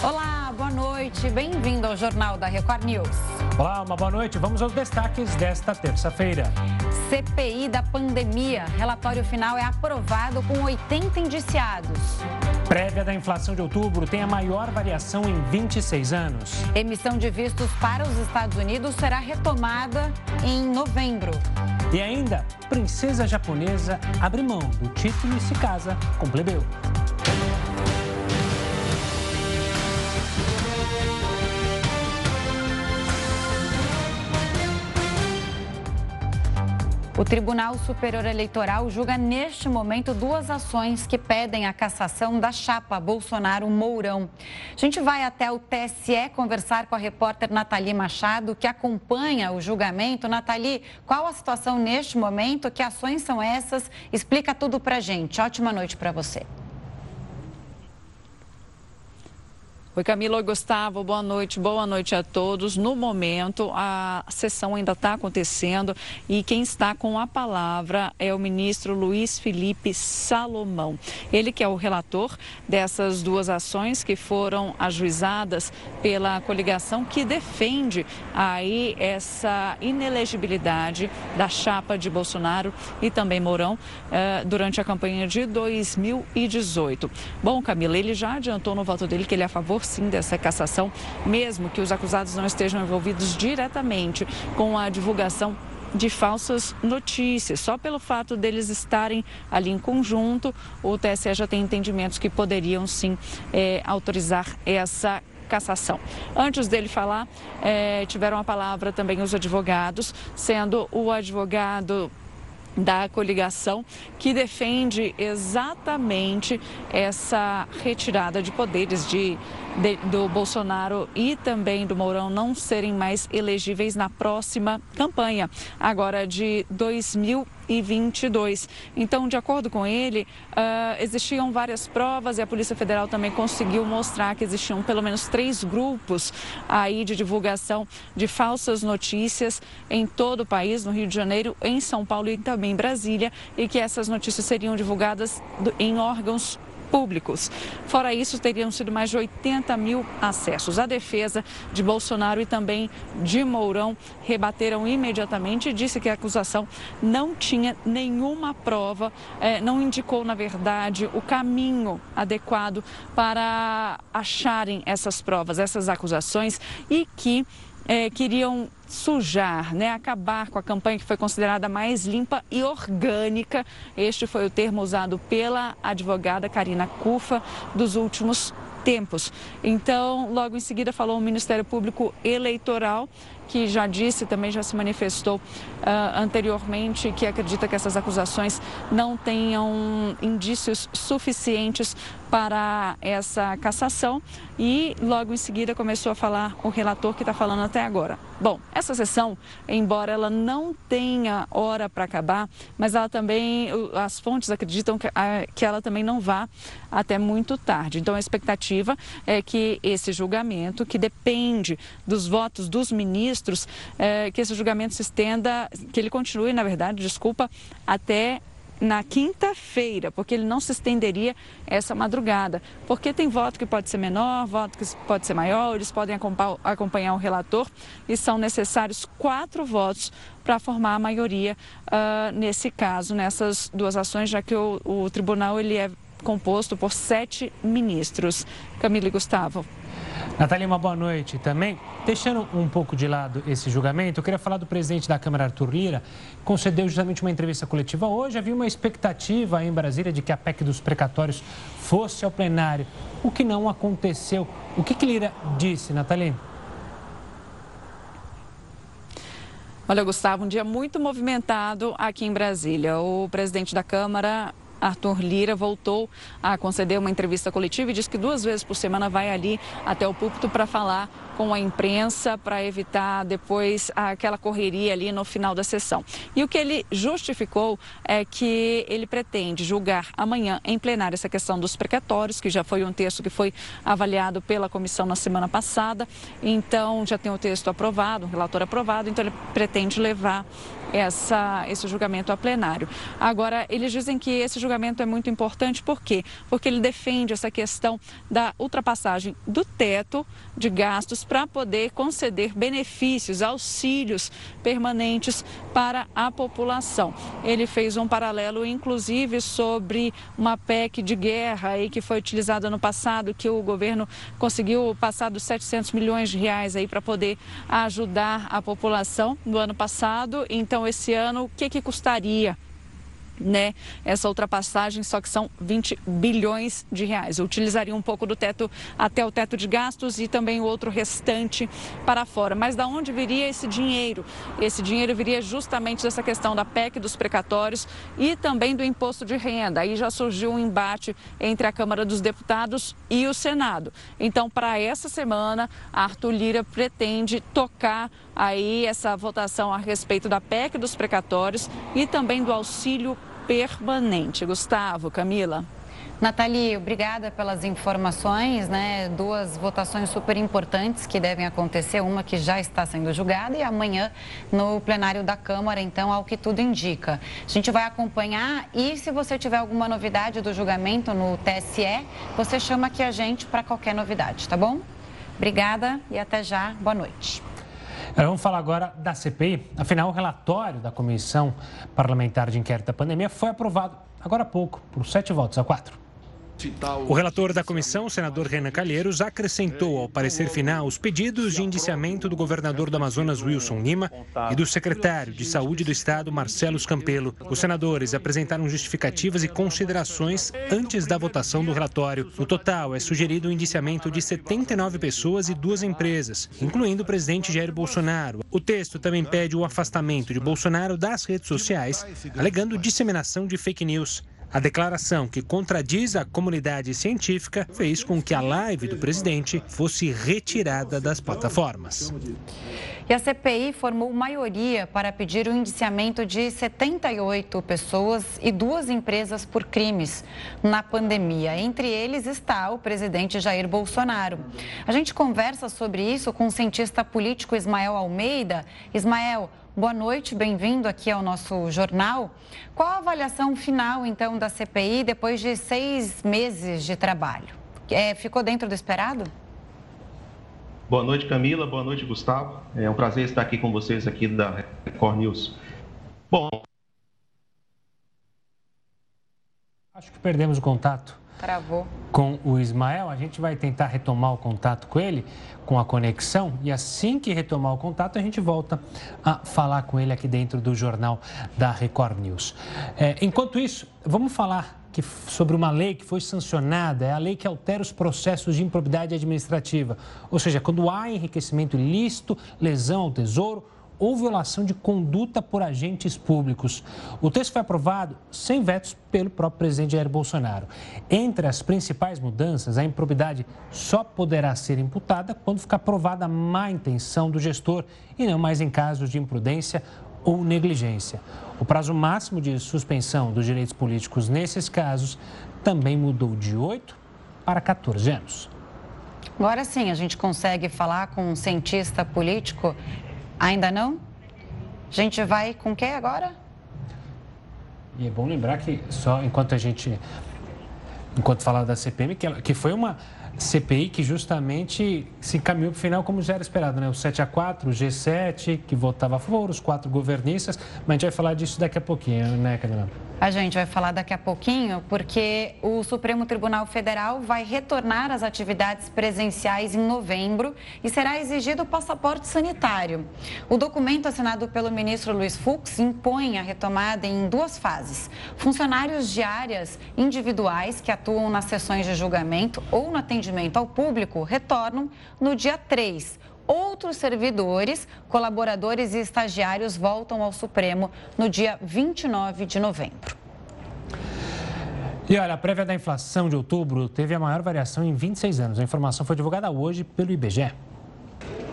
Olá, boa noite. Bem-vindo ao Jornal da Record News. Olá, uma boa noite. Vamos aos destaques desta terça-feira. CPI da pandemia. Relatório final é aprovado com 80 indiciados. Prévia da inflação de outubro tem a maior variação em 26 anos. Emissão de vistos para os Estados Unidos será retomada em novembro. E ainda, princesa japonesa abre mão do título e se casa com plebeu. O Tribunal Superior Eleitoral julga neste momento duas ações que pedem a cassação da chapa Bolsonaro-Mourão. A gente vai até o TSE conversar com a repórter Nathalie Machado, que acompanha o julgamento. Nathalie, qual a situação neste momento? Que ações são essas? Explica tudo para gente. Ótima noite para você. Oi, Camila. Oi, Gustavo. Boa noite. Boa noite a todos. No momento, a sessão ainda está acontecendo e quem está com a palavra é o ministro Luiz Felipe Salomão. Ele que é o relator dessas duas ações que foram ajuizadas pela coligação que defende aí essa inelegibilidade da chapa de Bolsonaro e também Mourão eh, durante a campanha de 2018. Bom, Camila, ele já adiantou no voto dele que ele é a favor sim dessa cassação, mesmo que os acusados não estejam envolvidos diretamente com a divulgação de falsas notícias. Só pelo fato deles estarem ali em conjunto, o TSE já tem entendimentos que poderiam sim é, autorizar essa cassação. Antes dele falar, é, tiveram a palavra também os advogados, sendo o advogado da coligação que defende exatamente essa retirada de poderes de de, do Bolsonaro e também do Mourão não serem mais elegíveis na próxima campanha, agora de 2022. Então, de acordo com ele, uh, existiam várias provas e a Polícia Federal também conseguiu mostrar que existiam pelo menos três grupos aí de divulgação de falsas notícias em todo o país, no Rio de Janeiro, em São Paulo e também em Brasília, e que essas notícias seriam divulgadas em órgãos públicos. Fora isso, teriam sido mais de 80 mil acessos. A defesa de Bolsonaro e também de Mourão rebateram imediatamente e disse que a acusação não tinha nenhuma prova, eh, não indicou, na verdade, o caminho adequado para acharem essas provas, essas acusações e que eh, queriam sujar, né, acabar com a campanha que foi considerada mais limpa e orgânica. Este foi o termo usado pela advogada Karina Cufa dos últimos tempos. Então, logo em seguida falou o Ministério Público Eleitoral que já disse, também já se manifestou uh, anteriormente, que acredita que essas acusações não tenham indícios suficientes para essa cassação e logo em seguida começou a falar o relator que está falando até agora. Bom, essa sessão, embora ela não tenha hora para acabar, mas ela também, as fontes acreditam que, que ela também não vá até muito tarde. Então a expectativa é que esse julgamento, que depende dos votos dos ministros, é, que esse julgamento se estenda, que ele continue, na verdade, desculpa, até na quinta-feira, porque ele não se estenderia essa madrugada. Porque tem voto que pode ser menor, voto que pode ser maior, eles podem acompanhar o relator e são necessários quatro votos para formar a maioria uh, nesse caso, nessas duas ações, já que o, o tribunal ele é composto por sete ministros. Camila e Gustavo. Natália, uma boa noite também. Deixando um pouco de lado esse julgamento, eu queria falar do presidente da Câmara, Arthur Lira, concedeu justamente uma entrevista coletiva hoje. Havia uma expectativa em Brasília de que a PEC dos precatórios fosse ao plenário, o que não aconteceu. O que, que Lira disse, Natália? Olha, Gustavo, um dia muito movimentado aqui em Brasília. O presidente da Câmara, Arthur Lira voltou a conceder uma entrevista coletiva e disse que duas vezes por semana vai ali até o púlpito para falar com a imprensa para evitar depois aquela correria ali no final da sessão. E o que ele justificou é que ele pretende julgar amanhã em plenário essa questão dos precatórios, que já foi um texto que foi avaliado pela comissão na semana passada. Então já tem o texto aprovado, um relatório aprovado, então ele pretende levar essa, esse julgamento a plenário. Agora, eles dizem que esse julgamento é muito importante, por quê? Porque ele defende essa questão da ultrapassagem do teto de gastos para poder conceder benefícios, auxílios permanentes para a população. Ele fez um paralelo, inclusive, sobre uma PEC de guerra aí que foi utilizada no passado, que o governo conseguiu passar dos 700 milhões de reais aí para poder ajudar a população no ano passado. Então, esse ano, o que, que custaria? né, essa ultrapassagem, só que são 20 bilhões de reais. Eu utilizaria um pouco do teto até o teto de gastos e também o outro restante para fora. Mas da onde viria esse dinheiro? Esse dinheiro viria justamente dessa questão da PEC dos precatórios e também do imposto de renda. Aí já surgiu um embate entre a Câmara dos Deputados e o Senado. Então, para essa semana, Arthur Lira pretende tocar aí essa votação a respeito da PEC dos precatórios e também do auxílio permanente. Gustavo, Camila. Nathalie, obrigada pelas informações, né? Duas votações super importantes que devem acontecer, uma que já está sendo julgada e amanhã no plenário da Câmara, então, ao que tudo indica. A gente vai acompanhar e se você tiver alguma novidade do julgamento no TSE, você chama aqui a gente para qualquer novidade, tá bom? Obrigada e até já. Boa noite. Vamos falar agora da CPI. Afinal, o relatório da Comissão Parlamentar de Inquérito da Pandemia foi aprovado agora há pouco, por sete votos a quatro. O relator da comissão, senador Renan Calheiros, acrescentou ao parecer final os pedidos de indiciamento do governador do Amazonas, Wilson Lima, e do secretário de Saúde do Estado, Marcelo Campelo. Os senadores apresentaram justificativas e considerações antes da votação do relatório. No total, é sugerido o indiciamento de 79 pessoas e duas empresas, incluindo o presidente Jair Bolsonaro. O texto também pede o afastamento de Bolsonaro das redes sociais, alegando disseminação de fake news. A declaração, que contradiz a comunidade científica, fez com que a live do presidente fosse retirada das plataformas. E a CPI formou maioria para pedir o indiciamento de 78 pessoas e duas empresas por crimes na pandemia. Entre eles está o presidente Jair Bolsonaro. A gente conversa sobre isso com o cientista político Ismael Almeida. Ismael, Boa noite, bem-vindo aqui ao nosso jornal. Qual a avaliação final, então, da CPI depois de seis meses de trabalho? É, ficou dentro do esperado? Boa noite, Camila. Boa noite, Gustavo. É um prazer estar aqui com vocês aqui da Record News. Bom. Acho que perdemos o contato. Travou. Com o Ismael, a gente vai tentar retomar o contato com ele, com a conexão, e assim que retomar o contato, a gente volta a falar com ele aqui dentro do jornal da Record News. É, enquanto isso, vamos falar que, sobre uma lei que foi sancionada, é a lei que altera os processos de improbidade administrativa. Ou seja, quando há enriquecimento ilícito, lesão ao tesouro ou violação de conduta por agentes públicos. O texto foi aprovado sem vetos pelo próprio presidente Jair Bolsonaro. Entre as principais mudanças, a improbidade só poderá ser imputada quando ficar provada a má intenção do gestor e não mais em casos de imprudência ou negligência. O prazo máximo de suspensão dos direitos políticos nesses casos também mudou de 8 para 14 anos. Agora sim, a gente consegue falar com um cientista político Ainda não? A gente vai com quem agora? E é bom lembrar que só enquanto a gente, enquanto falar da CPM, que, ela, que foi uma CPI que justamente se encaminhou para o final como já era esperado, né? O 7 a 4 o G7, que votava a favor, os quatro governistas, mas a gente vai falar disso daqui a pouquinho, né, Camila? A gente vai falar daqui a pouquinho, porque o Supremo Tribunal Federal vai retornar às atividades presenciais em novembro e será exigido o passaporte sanitário. O documento assinado pelo ministro Luiz Fux impõe a retomada em duas fases. Funcionários de áreas individuais que atuam nas sessões de julgamento ou no atendimento ao público retornam no dia 3 Outros servidores, colaboradores e estagiários voltam ao Supremo no dia 29 de novembro. E olha, a prévia da inflação de outubro teve a maior variação em 26 anos. A informação foi divulgada hoje pelo IBGE.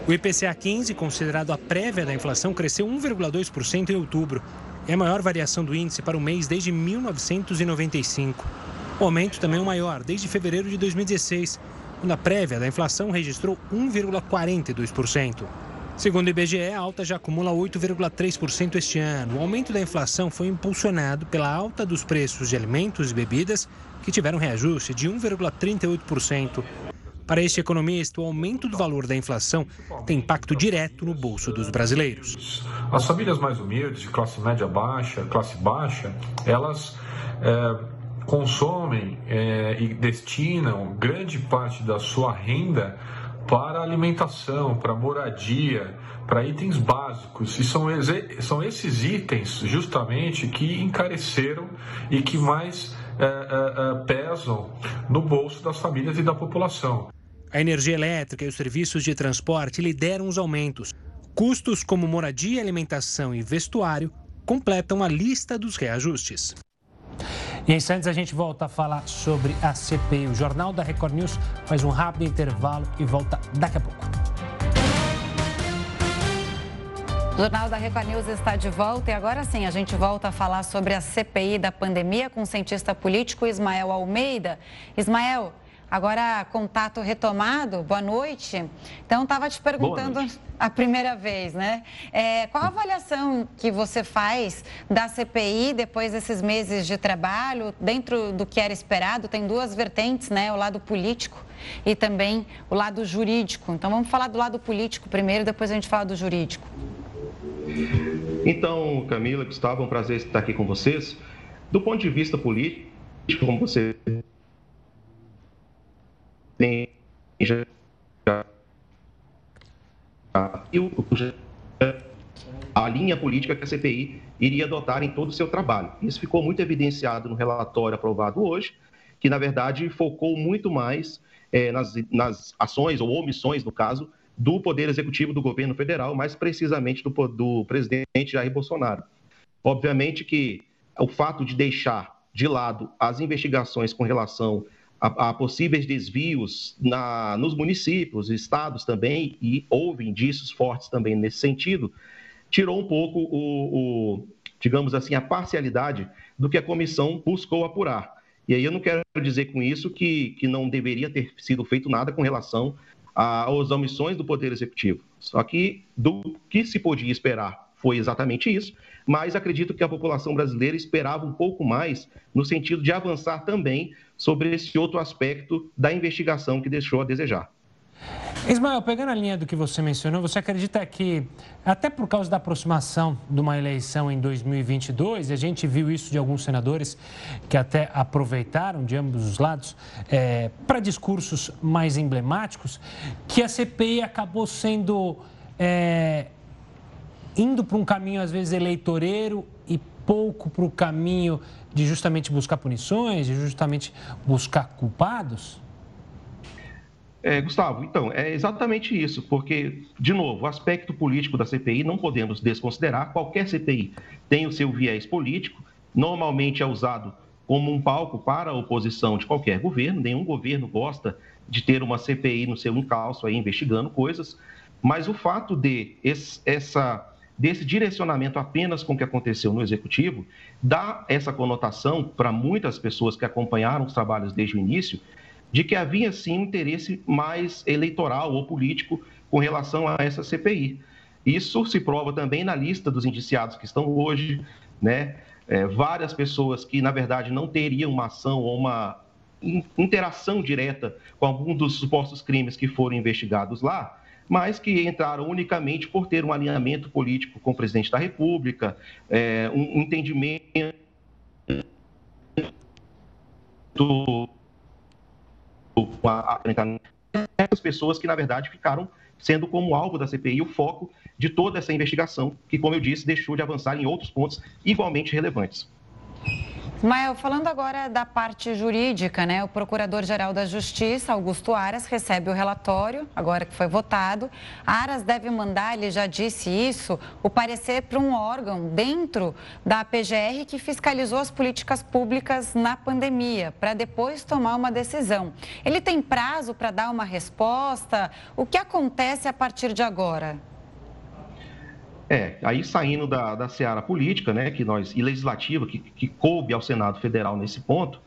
O IPCA 15, considerado a prévia da inflação, cresceu 1,2% em outubro. É a maior variação do índice para o mês desde 1995. O aumento também é o maior desde fevereiro de 2016, quando a prévia da inflação registrou 1,42%. Segundo o IBGE, a alta já acumula 8,3% este ano. O aumento da inflação foi impulsionado pela alta dos preços de alimentos e bebidas, que tiveram reajuste de 1,38%. Para este economista, o aumento do valor da inflação tem impacto direto no bolso dos brasileiros. As famílias mais humildes, de classe média baixa, classe baixa, elas é, consomem é, e destinam grande parte da sua renda para alimentação, para moradia, para itens básicos. E são, são esses itens, justamente, que encareceram e que mais é, é, é, pesam no bolso das famílias e da população. A energia elétrica e os serviços de transporte lideram os aumentos. Custos como moradia, alimentação e vestuário completam a lista dos reajustes. E em instantes a gente volta a falar sobre a CPI. O Jornal da Record News faz um rápido intervalo e volta daqui a pouco. O Jornal da Record News está de volta e agora sim a gente volta a falar sobre a CPI da pandemia com o cientista político Ismael Almeida. Ismael, Agora, contato retomado, boa noite. Então, estava te perguntando a primeira vez, né? É, qual a avaliação que você faz da CPI depois desses meses de trabalho, dentro do que era esperado? Tem duas vertentes, né? O lado político e também o lado jurídico. Então, vamos falar do lado político primeiro, depois a gente fala do jurídico. Então, Camila, Gustavo, é um prazer estar aqui com vocês. Do ponto de vista político, como você já a linha política que a CPI iria adotar em todo o seu trabalho. Isso ficou muito evidenciado no relatório aprovado hoje, que, na verdade, focou muito mais é, nas, nas, ações ou omissões, no caso, do Poder Executivo do governo federal, mais precisamente do, do presidente Jair Bolsonaro. Obviamente que o fato de deixar de lado as investigações com relação a, a possíveis desvios na, nos municípios, estados também, e houve indícios fortes também nesse sentido, tirou um pouco o, o, digamos assim, a parcialidade do que a comissão buscou apurar. E aí eu não quero dizer com isso que, que não deveria ter sido feito nada com relação às omissões do Poder Executivo. Só que do que se podia esperar foi exatamente isso, mas acredito que a população brasileira esperava um pouco mais no sentido de avançar também sobre esse outro aspecto da investigação que deixou a desejar. Ismael, pegando a linha do que você mencionou, você acredita que, até por causa da aproximação de uma eleição em 2022, e a gente viu isso de alguns senadores que até aproveitaram de ambos os lados é, para discursos mais emblemáticos, que a CPI acabou sendo. É, indo para um caminho, às vezes, eleitoreiro e pouco para o caminho de justamente buscar punições, de justamente buscar culpados? É, Gustavo, então, é exatamente isso, porque, de novo, o aspecto político da CPI não podemos desconsiderar. Qualquer CPI tem o seu viés político, normalmente é usado como um palco para a oposição de qualquer governo. Nenhum governo gosta de ter uma CPI no seu encalço aí investigando coisas, mas o fato de esse, essa desse direcionamento apenas com o que aconteceu no executivo, dá essa conotação para muitas pessoas que acompanharam os trabalhos desde o início, de que havia sim um interesse mais eleitoral ou político com relação a essa CPI. Isso se prova também na lista dos indiciados que estão hoje, né? É, várias pessoas que, na verdade, não teriam uma ação ou uma interação direta com algum dos supostos crimes que foram investigados lá, mas que entraram unicamente por ter um alinhamento político com o presidente da República, é, um entendimento com a, essas pessoas que, na verdade, ficaram sendo como alvo da CPI o foco de toda essa investigação, que, como eu disse, deixou de avançar em outros pontos igualmente relevantes. Mael, falando agora da parte jurídica, né? O Procurador-Geral da Justiça, Augusto Aras, recebe o relatório, agora que foi votado. Aras deve mandar, ele já disse isso, o parecer para um órgão dentro da PGR que fiscalizou as políticas públicas na pandemia, para depois tomar uma decisão. Ele tem prazo para dar uma resposta? O que acontece a partir de agora? É, aí saindo da, da seara política, né, que nós, e legislativa, que, que coube ao Senado Federal nesse ponto,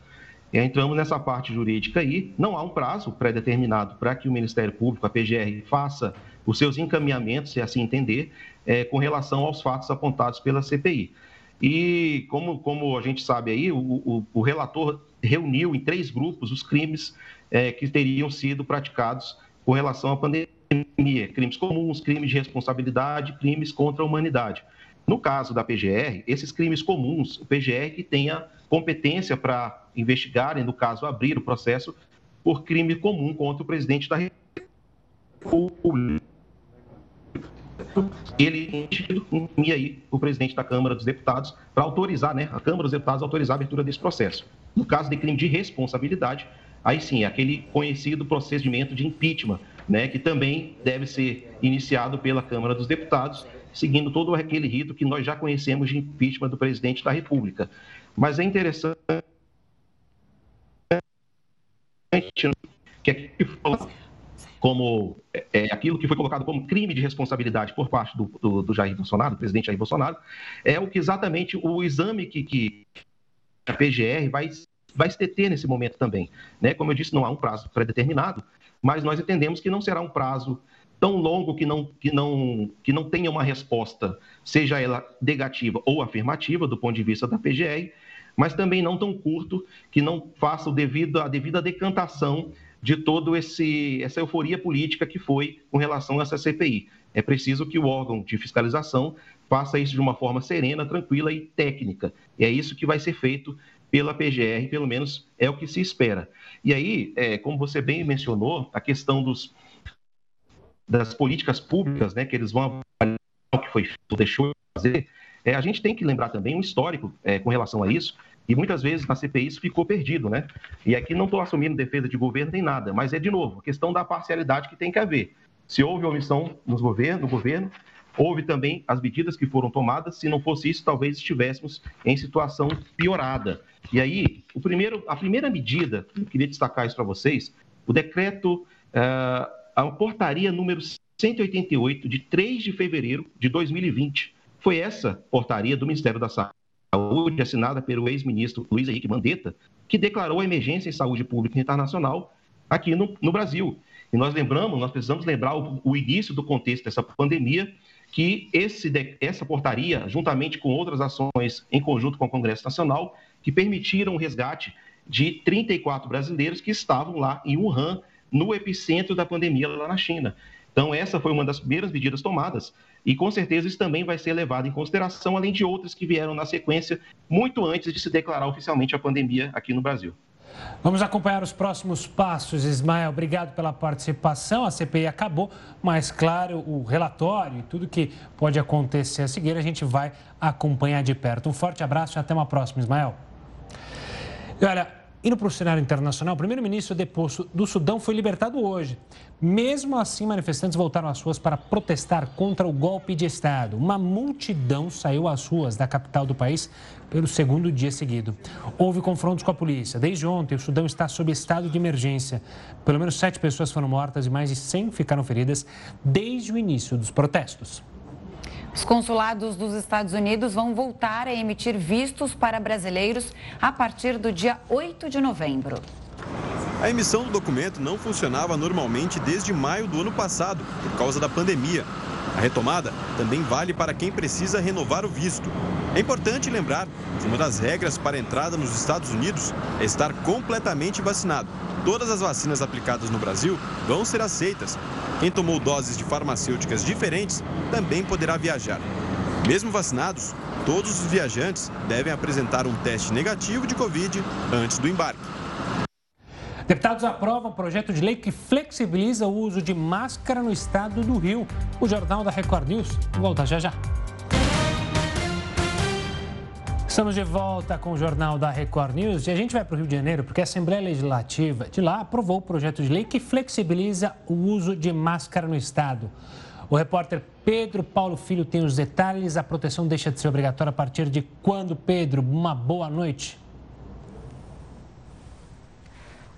E entramos nessa parte jurídica aí, não há um prazo pré-determinado para que o Ministério Público, a PGR, faça os seus encaminhamentos, se assim entender, é, com relação aos fatos apontados pela CPI. E como, como a gente sabe aí, o, o, o relator reuniu em três grupos os crimes é, que teriam sido praticados com relação à pandemia, crimes comuns, crimes de responsabilidade, crimes contra a humanidade. No caso da PGR, esses crimes comuns, o PGR que tenha competência para investigar e, no caso, abrir o processo por crime comum contra o presidente da República. Ele e aí o presidente da Câmara dos Deputados para autorizar, né, a Câmara dos Deputados autorizar a abertura desse processo. No caso de crime de responsabilidade, aí sim, aquele conhecido procedimento de impeachment, né, que também deve ser iniciado pela Câmara dos Deputados, seguindo todo aquele rito que nós já conhecemos de impeachment do presidente da República. Mas é interessante que como é, é, aquilo que foi colocado como crime de responsabilidade por parte do, do, do, Jair Bolsonaro, do presidente Jair Bolsonaro, é o que exatamente o exame que, que a PGR vai, vai se deter nesse momento também. Né? Como eu disse, não há um prazo pré-determinado, mas nós entendemos que não será um prazo tão longo que não, que não, que não tenha uma resposta, seja ela negativa ou afirmativa, do ponto de vista da PGR, mas também não tão curto que não faça o devido, a devida decantação de toda essa euforia política que foi com relação a essa CPI. É preciso que o órgão de fiscalização faça isso de uma forma serena, tranquila e técnica. E é isso que vai ser feito pela PGR, pelo menos é o que se espera. E aí, é, como você bem mencionou, a questão dos, das políticas públicas, né, que eles vão avaliar o que foi feito, deixou de fazer, é, a gente tem que lembrar também um histórico é, com relação a isso, e muitas vezes na CPI isso ficou perdido, né? E aqui não estou assumindo defesa de governo nem nada, mas é de novo, a questão da parcialidade que tem que haver. Se houve omissão nos governo, no governo, houve também as medidas que foram tomadas. Se não fosse isso, talvez estivéssemos em situação piorada. E aí, o primeiro, a primeira medida, eu queria destacar isso para vocês, o decreto, uh, a portaria número 188, de 3 de fevereiro de 2020. Foi essa portaria do Ministério da Saúde Saúde, assinada pelo ex-ministro Luiz Henrique Mandetta, que declarou a emergência em saúde pública internacional aqui no, no Brasil. E nós lembramos, nós precisamos lembrar o, o início do contexto dessa pandemia, que esse, essa portaria, juntamente com outras ações em conjunto com o Congresso Nacional, que permitiram o resgate de 34 brasileiros que estavam lá em Wuhan, no epicentro da pandemia lá na China. Então, essa foi uma das primeiras medidas tomadas e com certeza isso também vai ser levado em consideração, além de outras que vieram na sequência, muito antes de se declarar oficialmente a pandemia aqui no Brasil. Vamos acompanhar os próximos passos, Ismael. Obrigado pela participação. A CPI acabou, mas, claro, o relatório e tudo que pode acontecer a seguir, a gente vai acompanhar de perto. Um forte abraço e até uma próxima, Ismael. E olha, Indo para o cenário internacional, o primeiro-ministro deposto do Sudão foi libertado hoje. Mesmo assim, manifestantes voltaram às ruas para protestar contra o golpe de Estado. Uma multidão saiu às ruas da capital do país pelo segundo dia seguido. Houve confrontos com a polícia. Desde ontem, o Sudão está sob estado de emergência. Pelo menos sete pessoas foram mortas e mais de 100 ficaram feridas desde o início dos protestos. Os consulados dos Estados Unidos vão voltar a emitir vistos para brasileiros a partir do dia 8 de novembro. A emissão do documento não funcionava normalmente desde maio do ano passado, por causa da pandemia. A retomada também vale para quem precisa renovar o visto. É importante lembrar que uma das regras para a entrada nos Estados Unidos é estar completamente vacinado. Todas as vacinas aplicadas no Brasil vão ser aceitas. Quem tomou doses de farmacêuticas diferentes também poderá viajar. Mesmo vacinados, todos os viajantes devem apresentar um teste negativo de Covid antes do embarque. Deputados aprovam projeto de lei que flexibiliza o uso de máscara no estado do Rio. O Jornal da Record News volta já já. Estamos de volta com o Jornal da Record News e a gente vai para o Rio de Janeiro porque a Assembleia Legislativa de lá aprovou o projeto de lei que flexibiliza o uso de máscara no estado. O repórter Pedro Paulo Filho tem os detalhes. A proteção deixa de ser obrigatória a partir de quando, Pedro? Uma boa noite.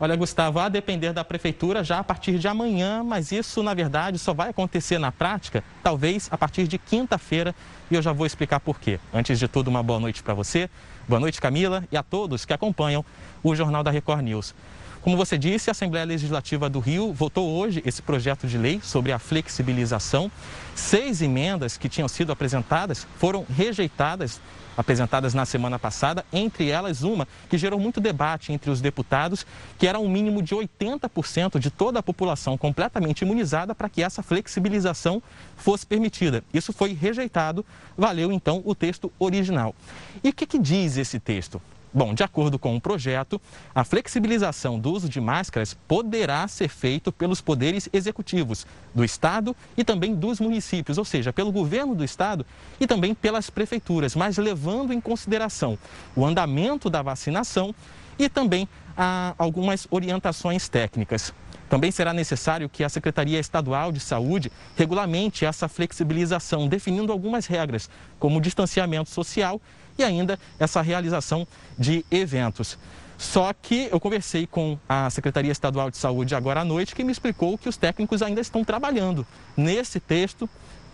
Olha, Gustavo, a depender da prefeitura já a partir de amanhã, mas isso, na verdade, só vai acontecer na prática, talvez a partir de quinta-feira, e eu já vou explicar por quê. Antes de tudo, uma boa noite para você, boa noite, Camila, e a todos que acompanham o Jornal da Record News. Como você disse, a Assembleia Legislativa do Rio votou hoje esse projeto de lei sobre a flexibilização. Seis emendas que tinham sido apresentadas foram rejeitadas apresentadas na semana passada, entre elas uma que gerou muito debate entre os deputados, que era um mínimo de 80% de toda a população completamente imunizada para que essa flexibilização fosse permitida. Isso foi rejeitado, valeu então o texto original. E o que, que diz esse texto? Bom, de acordo com o projeto, a flexibilização do uso de máscaras poderá ser feito pelos poderes executivos do Estado e também dos municípios, ou seja, pelo governo do Estado e também pelas prefeituras, mas levando em consideração o andamento da vacinação e também ah, algumas orientações técnicas. Também será necessário que a Secretaria Estadual de Saúde regulamente essa flexibilização, definindo algumas regras, como distanciamento social e ainda essa realização de eventos. Só que eu conversei com a Secretaria Estadual de Saúde agora à noite, que me explicou que os técnicos ainda estão trabalhando nesse texto.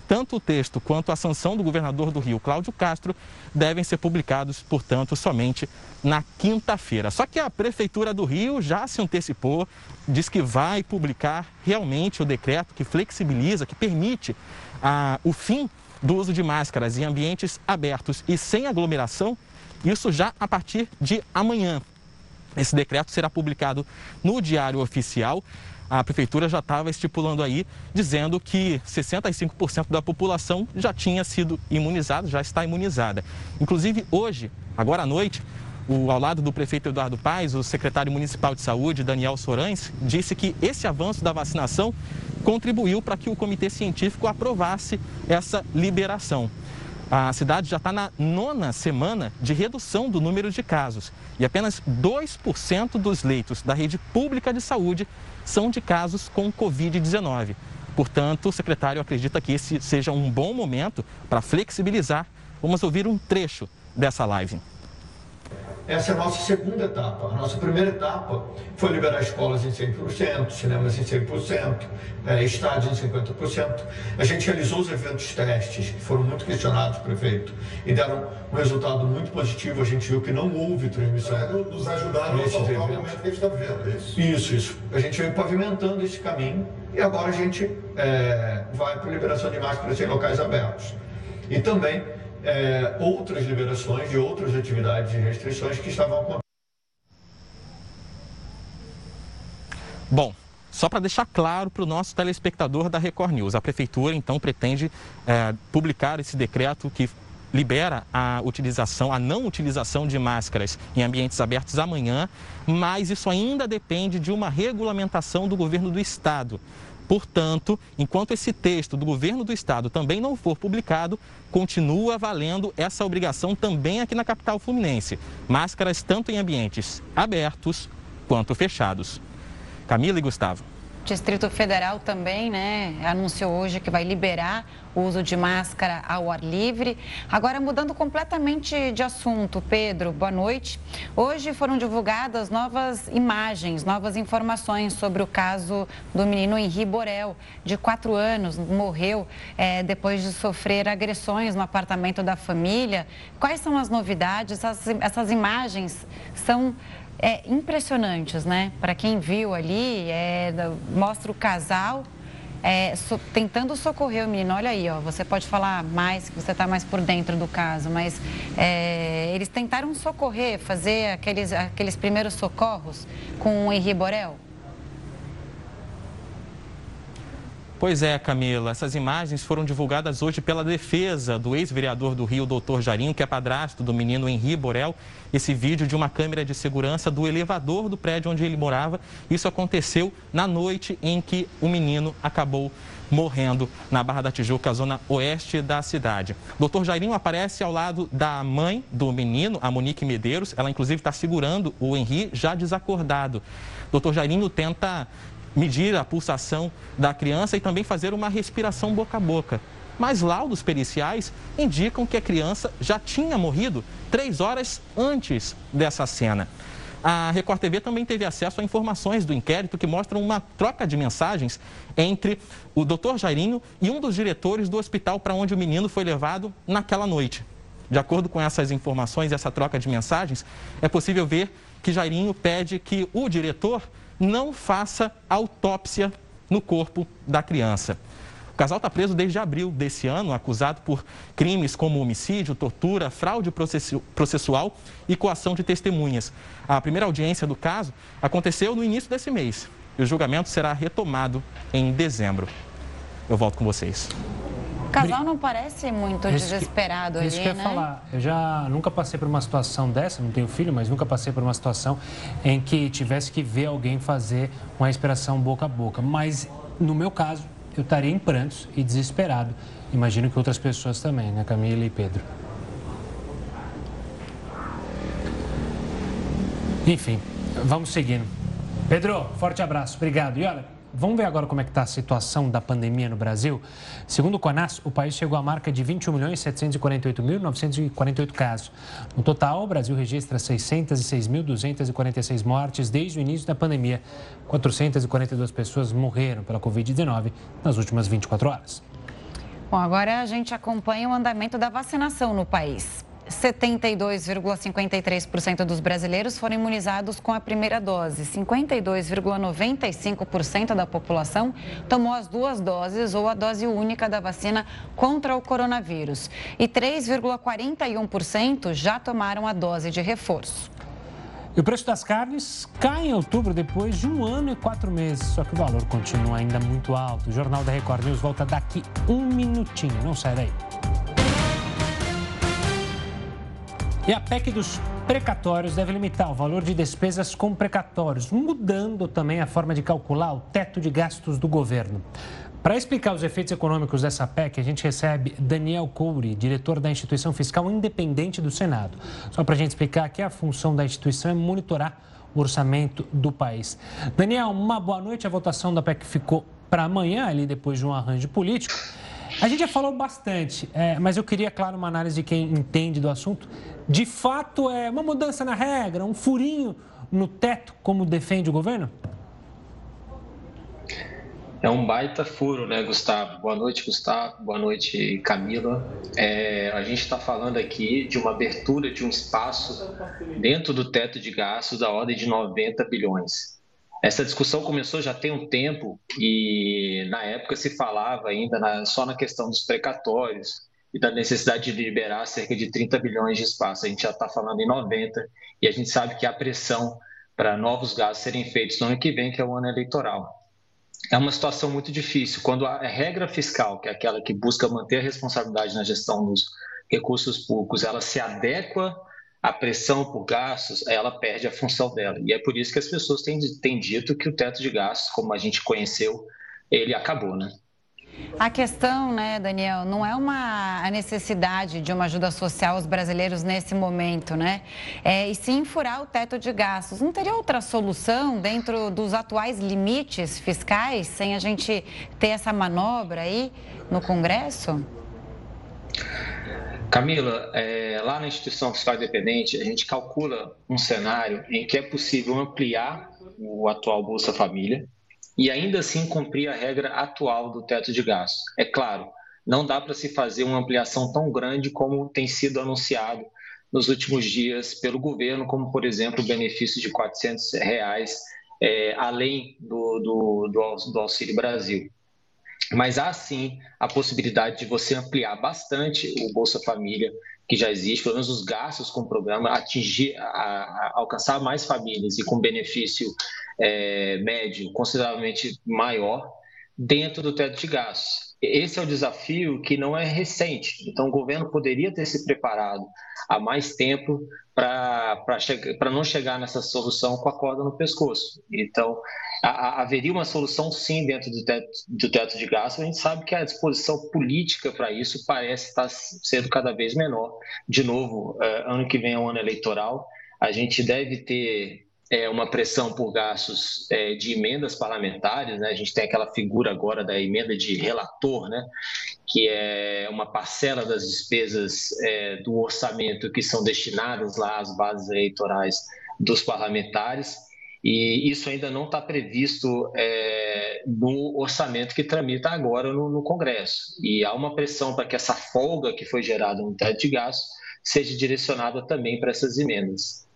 Tanto o texto quanto a sanção do governador do Rio, Cláudio Castro, devem ser publicados, portanto, somente na quinta-feira. Só que a Prefeitura do Rio já se antecipou, diz que vai publicar realmente o decreto que flexibiliza, que permite ah, o fim do uso de máscaras em ambientes abertos e sem aglomeração, isso já a partir de amanhã. Esse decreto será publicado no Diário Oficial. A prefeitura já estava estipulando aí, dizendo que 65% da população já tinha sido imunizada, já está imunizada. Inclusive, hoje, agora à noite, o, ao lado do prefeito Eduardo Paes, o secretário municipal de saúde, Daniel Sorães, disse que esse avanço da vacinação contribuiu para que o comitê científico aprovasse essa liberação. A cidade já está na nona semana de redução do número de casos e apenas 2% dos leitos da rede pública de saúde são de casos com Covid-19. Portanto, o secretário acredita que esse seja um bom momento para flexibilizar. Vamos ouvir um trecho dessa live. Essa é a nossa segunda etapa. A nossa primeira etapa foi liberar escolas em 100%, cinemas em 100%, é, estádios em 50%. A gente realizou os eventos testes, que foram muito questionados, prefeito, e deram um resultado muito positivo. A gente viu que não houve transmissão. É, nos ajudaram a eventos. o momento que a gente está é isso? Isso, isso. A gente veio pavimentando esse caminho e agora a gente é, vai para a liberação de máscaras em locais abertos. E também é, outras liberações de outras atividades e restrições que estavam acontecendo. Bom, só para deixar claro para o nosso telespectador da Record News, a Prefeitura então pretende é, publicar esse decreto que libera a utilização, a não utilização de máscaras em ambientes abertos amanhã, mas isso ainda depende de uma regulamentação do governo do estado. Portanto, enquanto esse texto do governo do estado também não for publicado, continua valendo essa obrigação também aqui na capital fluminense. Máscaras tanto em ambientes abertos quanto fechados. Camila e Gustavo. Distrito Federal também, né, anunciou hoje que vai liberar o uso de máscara ao ar livre. Agora, mudando completamente de assunto, Pedro, boa noite. Hoje foram divulgadas novas imagens, novas informações sobre o caso do menino Henri Borel, de quatro anos, morreu é, depois de sofrer agressões no apartamento da família. Quais são as novidades? Essas, essas imagens são é, impressionantes, né? Para quem viu ali, é, mostra o casal é, so, tentando socorrer o menino. Olha aí, ó, você pode falar mais, que você está mais por dentro do caso, mas é, eles tentaram socorrer, fazer aqueles, aqueles primeiros socorros com o Henri Borel. Pois é, Camila. Essas imagens foram divulgadas hoje pela defesa do ex-vereador do Rio, doutor Jarinho, que é padrasto do menino Henri Borel. Esse vídeo de uma câmera de segurança do elevador do prédio onde ele morava. Isso aconteceu na noite em que o menino acabou morrendo na Barra da Tijuca, zona oeste da cidade. Doutor Jairinho aparece ao lado da mãe do menino, a Monique Medeiros. Ela, inclusive, está segurando o Henri já desacordado. Doutor Jairinho tenta medir a pulsação da criança e também fazer uma respiração boca a boca. Mas laudos periciais indicam que a criança já tinha morrido três horas antes dessa cena. a Record TV também teve acesso a informações do inquérito que mostram uma troca de mensagens entre o doutor Jairinho e um dos diretores do hospital para onde o menino foi levado naquela noite. De acordo com essas informações essa troca de mensagens, é possível ver que Jairinho pede que o diretor não faça autópsia no corpo da criança. O casal está preso desde abril desse ano, acusado por crimes como homicídio, tortura, fraude processual e coação de testemunhas. A primeira audiência do caso aconteceu no início desse mês e o julgamento será retomado em dezembro. Eu volto com vocês. O casal não parece muito isso desesperado que, ali, isso que né? eu falar. Eu já nunca passei por uma situação dessa, não tenho filho, mas nunca passei por uma situação em que tivesse que ver alguém fazer uma respiração boca a boca. Mas, no meu caso, eu estaria em prantos e desesperado. Imagino que outras pessoas também, né, Camila e Pedro? Enfim, vamos seguindo. Pedro, forte abraço, obrigado. E olha, vamos ver agora como é que está a situação da pandemia no Brasil. Segundo o CONAS, o país chegou à marca de 21.748.948 casos. No total, o Brasil registra 606.246 mortes desde o início da pandemia. 442 pessoas morreram pela Covid-19 nas últimas 24 horas. Bom, agora a gente acompanha o andamento da vacinação no país. 72,53% dos brasileiros foram imunizados com a primeira dose. 52,95% da população tomou as duas doses ou a dose única da vacina contra o coronavírus. E 3,41% já tomaram a dose de reforço. E o preço das carnes cai em outubro depois de um ano e quatro meses, só que o valor continua ainda muito alto. O Jornal da Record News volta daqui um minutinho, não sai daí. E a PEC dos precatórios deve limitar o valor de despesas com precatórios, mudando também a forma de calcular o teto de gastos do governo. Para explicar os efeitos econômicos dessa PEC, a gente recebe Daniel Couri, diretor da Instituição Fiscal Independente do Senado. Só para a gente explicar que a função da instituição é monitorar o orçamento do país. Daniel, uma boa noite. A votação da PEC ficou para amanhã, ali depois de um arranjo político. A gente já falou bastante, é, mas eu queria, claro, uma análise de quem entende do assunto. De fato, é uma mudança na regra, um furinho no teto, como defende o governo? É um baita furo, né, Gustavo? Boa noite, Gustavo. Boa noite, Camila. É, a gente está falando aqui de uma abertura de um espaço dentro do teto de gastos da ordem de 90 bilhões. Essa discussão começou já tem um tempo e na época se falava ainda na, só na questão dos precatórios e da necessidade de liberar cerca de 30 bilhões de espaço. A gente já está falando em 90 e a gente sabe que há pressão para novos gastos serem feitos no ano que vem, que é o ano eleitoral. É uma situação muito difícil. Quando a regra fiscal, que é aquela que busca manter a responsabilidade na gestão dos recursos públicos, ela se adequa a pressão por gastos, ela perde a função dela. E é por isso que as pessoas têm, têm dito que o teto de gastos, como a gente conheceu, ele acabou, né? A questão, né, Daniel, não é uma a necessidade de uma ajuda social aos brasileiros nesse momento, né? É, e sim furar o teto de gastos. Não teria outra solução dentro dos atuais limites fiscais, sem a gente ter essa manobra aí no Congresso? Camila, é, lá na instituição fiscal independente, a gente calcula um cenário em que é possível ampliar o atual Bolsa Família e ainda assim cumprir a regra atual do teto de gastos. É claro, não dá para se fazer uma ampliação tão grande como tem sido anunciado nos últimos dias pelo governo, como, por exemplo, o benefício de 400 reais, é, além do, do, do, do Auxílio Brasil. Mas há sim a possibilidade de você ampliar bastante o Bolsa Família que já existe, pelo menos os gastos com o programa, atingir, a, a, alcançar mais famílias e com benefício é, médio consideravelmente maior dentro do teto de gastos. Esse é o desafio que não é recente. Então, o governo poderia ter se preparado há mais tempo para não chegar nessa solução com a corda no pescoço. Então, haveria uma solução sim dentro do teto, do teto de gastos. A gente sabe que a disposição política para isso parece estar sendo cada vez menor. De novo, é, ano que vem é um ano eleitoral. A gente deve ter é, uma pressão por gastos é, de emendas parlamentares, né? a gente tem aquela figura agora da emenda de relator, né? que é uma parcela das despesas do orçamento que são destinadas lá às bases eleitorais dos parlamentares e isso ainda não está previsto é, no orçamento que tramita agora no, no, Congresso. E há uma pressão para que essa folga que foi gerada no teto de gastos seja direcionada também para essas emendas.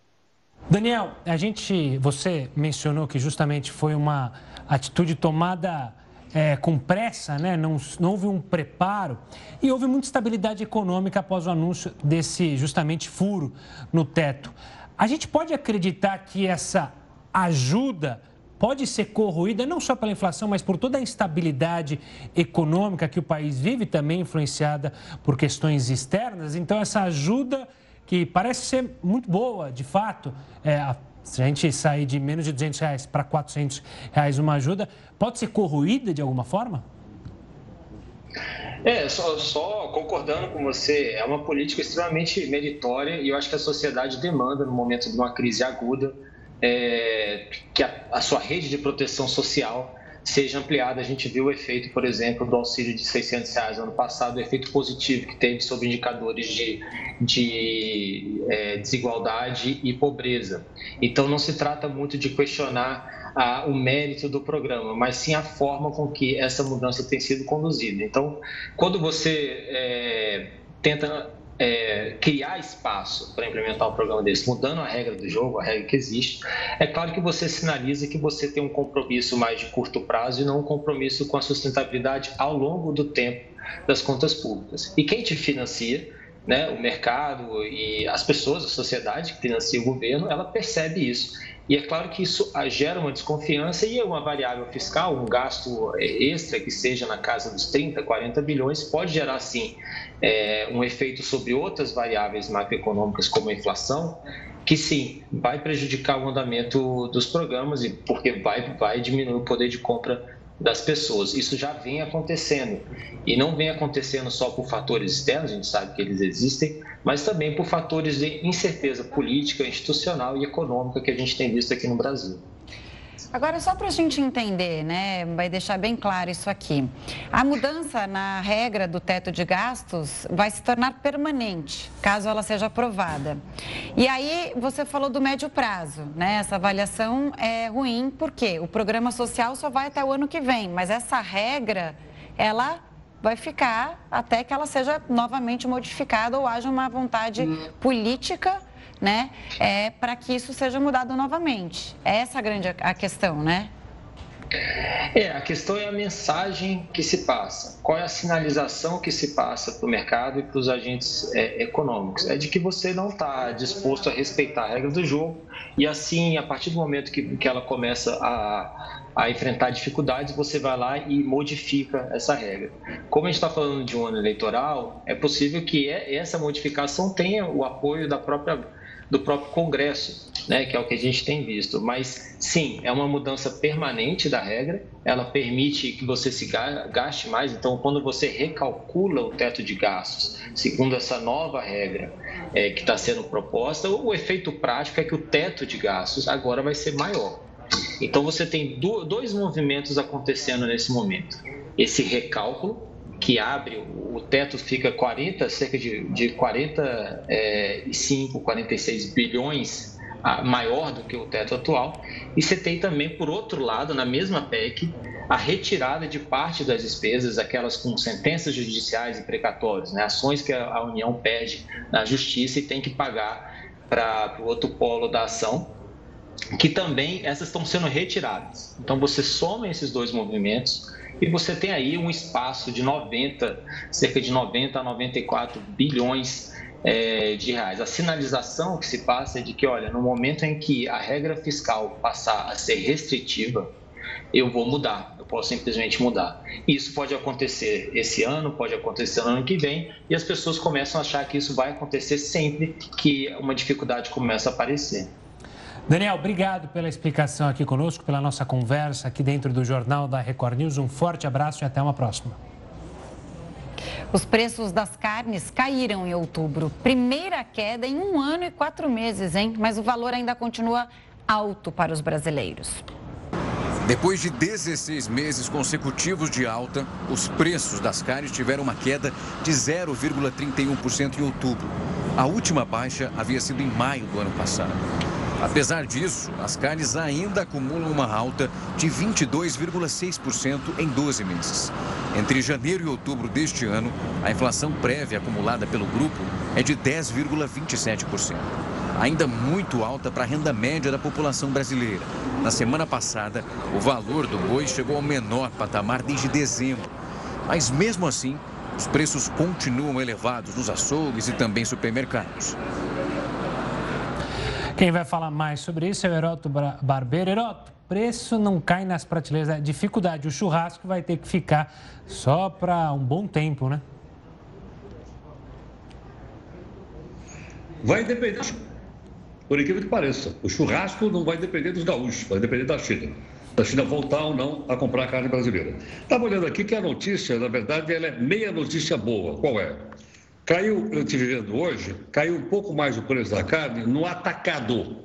Daniel, a gente, você mencionou que justamente foi uma atitude tomada é, com pressa, né? não, não houve um preparo e houve muita estabilidade econômica após o anúncio desse justamente furo no teto. A gente pode acreditar que essa ajuda pode ser corroída não só pela inflação, mas por toda a instabilidade econômica que o país vive, também influenciada por questões externas. Então, essa ajuda que parece ser muito boa, de fato, é, se a gente sair de menos de 200 reais para 400 reais uma ajuda, pode ser corroída de alguma forma? É, só, só, concordando com você, é uma política extremamente meritória e eu acho que a sociedade demanda, no momento de uma crise aguda, é, que a, a, sua rede de proteção social seja ampliada. A gente viu o efeito, por exemplo, do auxílio de 600 reais no ano passado, o efeito positivo que teve sobre indicadores de, de é, desigualdade e pobreza. Então, não se trata muito de questionar a, o mérito do programa, mas sim a forma com que essa mudança tem sido conduzida. Então, quando você é, tenta é, criar espaço para implementar um programa desse, mudando a regra do jogo, a regra que existe, é claro que você sinaliza que você tem um compromisso mais de curto prazo e não um compromisso com a sustentabilidade ao longo do tempo das contas públicas. E quem te financia, né, o mercado e as pessoas, a sociedade que financia o governo, ela percebe isso. E é claro que isso gera uma desconfiança e uma variável fiscal, um gasto extra que seja na casa dos 30, 40 bilhões, pode gerar sim é, um efeito sobre outras variáveis macroeconômicas, como a inflação, que sim, vai prejudicar o andamento dos programas, e porque vai, vai diminuir o poder de compra das pessoas. Isso já vem acontecendo. E não vem acontecendo só por fatores externos, a gente sabe que eles existem, mas também por fatores de incerteza política, institucional e econômica que a gente tem visto aqui no Brasil. Agora, só para a gente entender, né, vai deixar bem claro isso aqui. A mudança na regra do teto de gastos vai se tornar permanente, caso ela seja aprovada. E aí, você falou do médio prazo, né? Essa avaliação é ruim, porque o programa social só vai até o ano que vem, mas essa regra, ela vai ficar até que ela seja novamente modificada ou haja uma vontade política né, é, para que isso seja mudado novamente. É essa a grande a questão, né? É, a questão é a mensagem que se passa. Qual é a sinalização que se passa para o mercado e para os agentes é, econômicos? É de que você não está disposto a respeitar a regra do jogo e assim, a partir do momento que, que ela começa a, a enfrentar dificuldades, você vai lá e modifica essa regra. Como a gente está falando de um ano eleitoral, é possível que essa modificação tenha o apoio da própria do próprio Congresso, né, que é o que a gente tem visto. Mas sim, é uma mudança permanente da regra, ela permite que você se gaste mais. Então, quando você recalcula o teto de gastos, segundo essa nova regra é, que está sendo proposta, o efeito prático é que o teto de gastos agora vai ser maior. Então, você tem dois movimentos acontecendo nesse momento: esse recálculo que abre, o teto fica 40, cerca de, de 45, 46 bilhões maior do que o teto atual. E você tem também, por outro lado, na mesma PEC, a retirada de parte das despesas, aquelas com sentenças judiciais e precatórios, né? ações que a União pede na justiça e tem que pagar para o outro polo da ação, que também essas estão sendo retiradas. Então você soma esses dois movimentos e você tem aí um espaço de 90, cerca de 90 a 94 bilhões é, de reais. A sinalização que se passa é de que, olha, no momento em que a regra fiscal passar a ser restritiva, eu vou mudar, eu posso simplesmente mudar. Isso pode acontecer esse ano, pode acontecer no ano que vem, e as pessoas começam a achar que isso vai acontecer sempre que uma dificuldade começa a aparecer. Daniel, obrigado pela explicação aqui conosco, pela nossa conversa aqui dentro do Jornal da Record News. Um forte abraço e até uma próxima. Os preços das carnes caíram em outubro. Primeira queda em um ano e quatro meses, hein? Mas o valor ainda continua alto para os brasileiros. Depois de 16 meses consecutivos de alta, os preços das carnes tiveram uma queda de 0,31% em outubro. A última baixa havia sido em maio do ano passado. Apesar disso, as carnes ainda acumulam uma alta de 22,6% em 12 meses. Entre janeiro e outubro deste ano, a inflação prévia acumulada pelo grupo é de 10,27%. Ainda muito alta para a renda média da população brasileira. Na semana passada, o valor do boi chegou ao menor patamar desde dezembro. Mas mesmo assim, os preços continuam elevados nos açougues e também supermercados. Quem vai falar mais sobre isso é o Heroto Barbeiro. Heroto, preço não cai nas prateleiras, é dificuldade. O churrasco vai ter que ficar só para um bom tempo, né? Vai depender, por incrível que pareça. O churrasco não vai depender dos gaúchos, vai depender da China. Da China voltar ou não a comprar carne brasileira. Estava olhando aqui que a notícia, na verdade, ela é meia notícia boa. Qual é? Caiu, eu estive vendo hoje, caiu um pouco mais o preço da carne no atacado.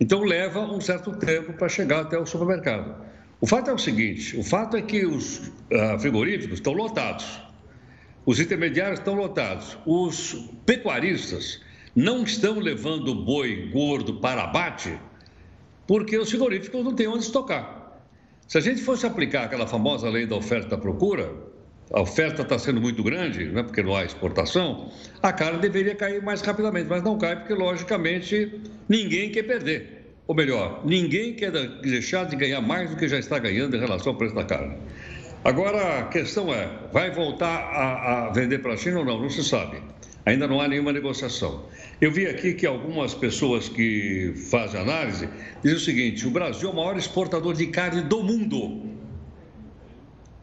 Então leva um certo tempo para chegar até o supermercado. O fato é o seguinte: o fato é que os uh, frigoríficos estão lotados, os intermediários estão lotados, os pecuaristas não estão levando boi gordo para abate porque os frigoríficos não têm onde estocar. Se a gente fosse aplicar aquela famosa lei da oferta e da procura, a oferta está sendo muito grande, né, porque não há exportação, a carne deveria cair mais rapidamente, mas não cai porque, logicamente, ninguém quer perder. Ou melhor, ninguém quer deixar de ganhar mais do que já está ganhando em relação ao preço da carne. Agora, a questão é, vai voltar a, a vender para a China ou não? Não se sabe. Ainda não há nenhuma negociação. Eu vi aqui que algumas pessoas que fazem análise dizem o seguinte: o Brasil é o maior exportador de carne do mundo.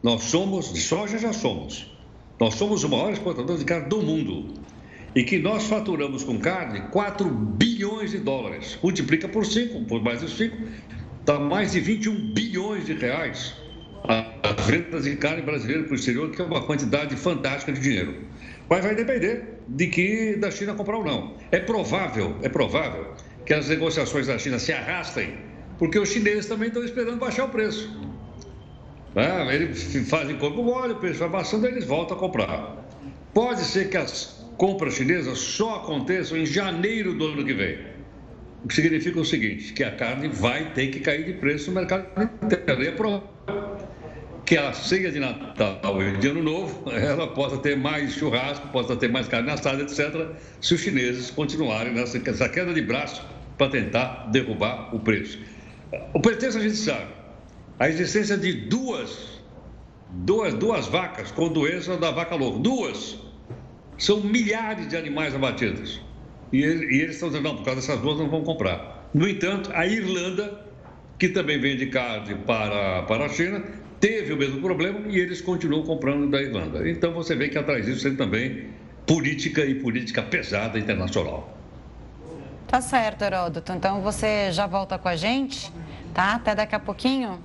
Nós somos, de soja já somos, nós somos o maior exportador de carne do mundo. E que nós faturamos com carne 4 bilhões de dólares. Multiplica por 5, por mais de 5, dá mais de 21 bilhões de reais as vendas de carne brasileira para o exterior, que é uma quantidade fantástica de dinheiro. Mas vai depender de que da China comprar ou não. É provável, é provável que as negociações da China se arrastem, porque os chineses também estão esperando baixar o preço. Né? Eles fazem corpo mole, o preço vai baixando, eles voltam a comprar. Pode ser que as compras chinesas só aconteçam em janeiro do ano que vem. O que significa o seguinte, que a carne vai ter que cair de preço no mercado inteiro. E é provável que a ceia de Natal e de Ano Novo, ela possa ter mais churrasco, possa ter mais carne assada, etc., se os chineses continuarem nessa queda de braço para tentar derrubar o preço. O pretexto a gente sabe, a existência de duas, duas, duas vacas com doença da vaca louca. Duas. São milhares de animais abatidos. E, e eles estão dizendo, não, por causa dessas duas não vão comprar. No entanto, a Irlanda, que também vende carne para, para a China, teve o mesmo problema e eles continuam comprando da Irlanda. Então você vê que atrás disso tem também política e política pesada internacional. Tá certo, Heródoto. Então você já volta com a gente, tá? Até daqui a pouquinho.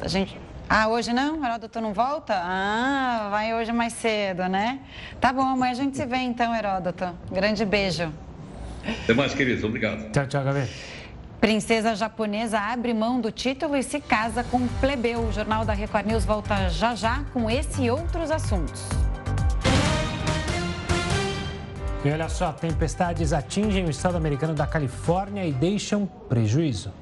A gente... Ah, hoje não? Heródoto não volta? Ah, vai hoje mais cedo, né? Tá bom, amanhã a gente se vê então, Heródoto. Grande beijo. Até mais, querido. Obrigado. Tchau, tchau, Gabi. Princesa japonesa abre mão do título e se casa com plebeu. O Jornal da Record News volta já já com esse e outros assuntos. E olha só, tempestades atingem o estado americano da Califórnia e deixam prejuízo.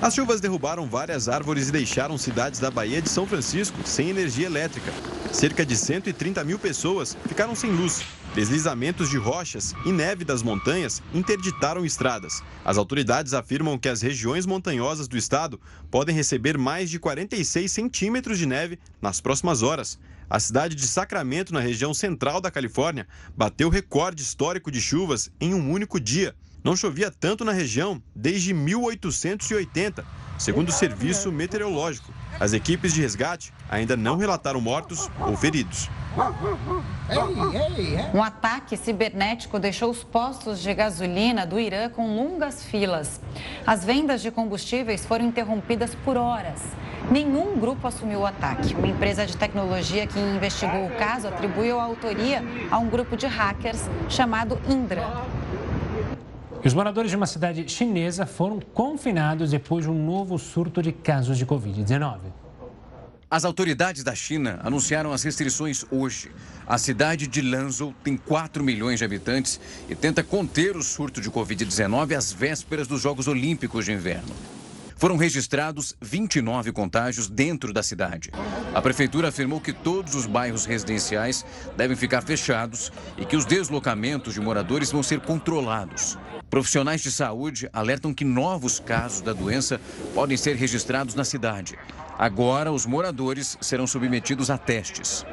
As chuvas derrubaram várias árvores e deixaram cidades da Baía de São Francisco sem energia elétrica. Cerca de 130 mil pessoas ficaram sem luz. Deslizamentos de rochas e neve das montanhas interditaram estradas. As autoridades afirmam que as regiões montanhosas do estado podem receber mais de 46 centímetros de neve nas próximas horas. A cidade de Sacramento, na região central da Califórnia, bateu recorde histórico de chuvas em um único dia. Não chovia tanto na região desde 1880, segundo o Serviço Meteorológico. As equipes de resgate ainda não relataram mortos ou feridos. Um ataque cibernético deixou os postos de gasolina do Irã com longas filas. As vendas de combustíveis foram interrompidas por horas. Nenhum grupo assumiu o ataque. Uma empresa de tecnologia que investigou o caso atribuiu a autoria a um grupo de hackers chamado Indra. Os moradores de uma cidade chinesa foram confinados depois de um novo surto de casos de Covid-19. As autoridades da China anunciaram as restrições hoje. A cidade de Lanzhou tem 4 milhões de habitantes e tenta conter o surto de Covid-19 às vésperas dos Jogos Olímpicos de Inverno. Foram registrados 29 contágios dentro da cidade. A prefeitura afirmou que todos os bairros residenciais devem ficar fechados e que os deslocamentos de moradores vão ser controlados. Profissionais de saúde alertam que novos casos da doença podem ser registrados na cidade. Agora, os moradores serão submetidos a testes.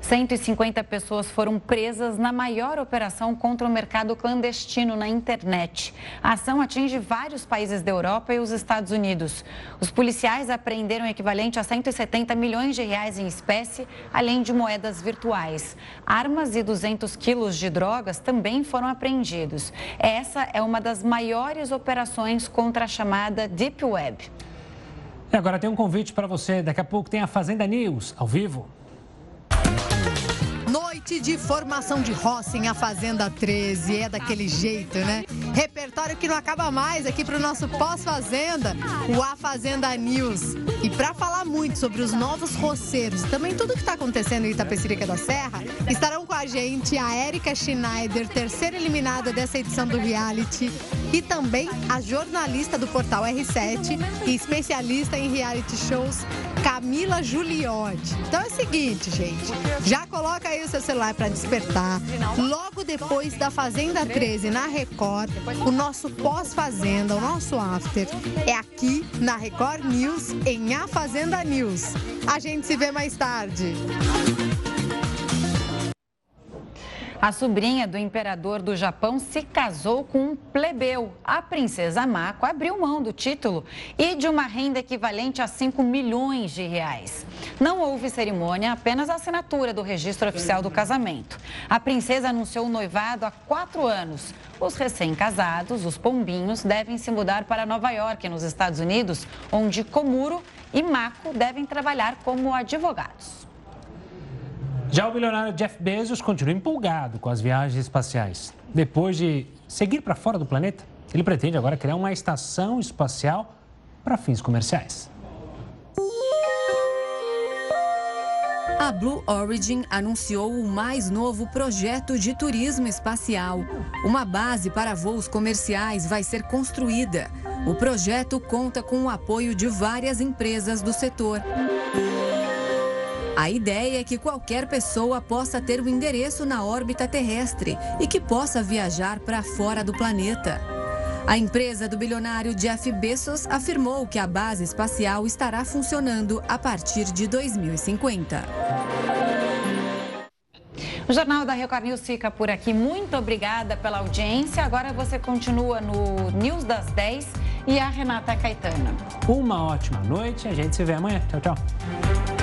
150 pessoas foram presas na maior operação contra o mercado clandestino na internet. A ação atinge vários países da Europa e os Estados Unidos. Os policiais apreenderam o equivalente a 170 milhões de reais em espécie, além de moedas virtuais. Armas e 200 quilos de drogas também foram apreendidos. Essa é uma das maiores operações contra a chamada Deep Web. E agora tem um convite para você. Daqui a pouco tem a Fazenda News ao vivo. Noite de formação de roça em A Fazenda 13. É daquele jeito, né? Repertório que não acaba mais aqui para o nosso pós-fazenda, o A Fazenda News. E para falar muito sobre os novos roceiros, também tudo que está acontecendo em Itapecerica da Serra, estarão com a gente a Érica Schneider, terceira eliminada dessa edição do reality, e também a jornalista do portal R7 e especialista em reality shows, Camila Juliotti. Então é o seguinte, gente, já coloca aí o seu celular para despertar. Logo depois da Fazenda 13 na Record, o nosso pós-fazenda, o nosso after, é aqui na Record News, em A Fazenda News. A gente se vê mais tarde. A sobrinha do imperador do Japão se casou com um plebeu. A princesa Mako abriu mão do título e de uma renda equivalente a 5 milhões de reais. Não houve cerimônia, apenas a assinatura do registro oficial do casamento. A princesa anunciou o noivado há quatro anos. Os recém-casados, os pombinhos, devem se mudar para Nova York, nos Estados Unidos, onde Komuro e Mako devem trabalhar como advogados. Já o bilionário Jeff Bezos continua empolgado com as viagens espaciais. Depois de seguir para fora do planeta, ele pretende agora criar uma estação espacial para fins comerciais. A Blue Origin anunciou o mais novo projeto de turismo espacial. Uma base para voos comerciais vai ser construída. O projeto conta com o apoio de várias empresas do setor. A ideia é que qualquer pessoa possa ter o um endereço na órbita terrestre e que possa viajar para fora do planeta. A empresa do bilionário Jeff Bezos afirmou que a base espacial estará funcionando a partir de 2050. O Jornal da Record News fica por aqui. Muito obrigada pela audiência. Agora você continua no News das 10 e a Renata Caetano. Uma ótima noite. A gente se vê amanhã. Tchau, tchau.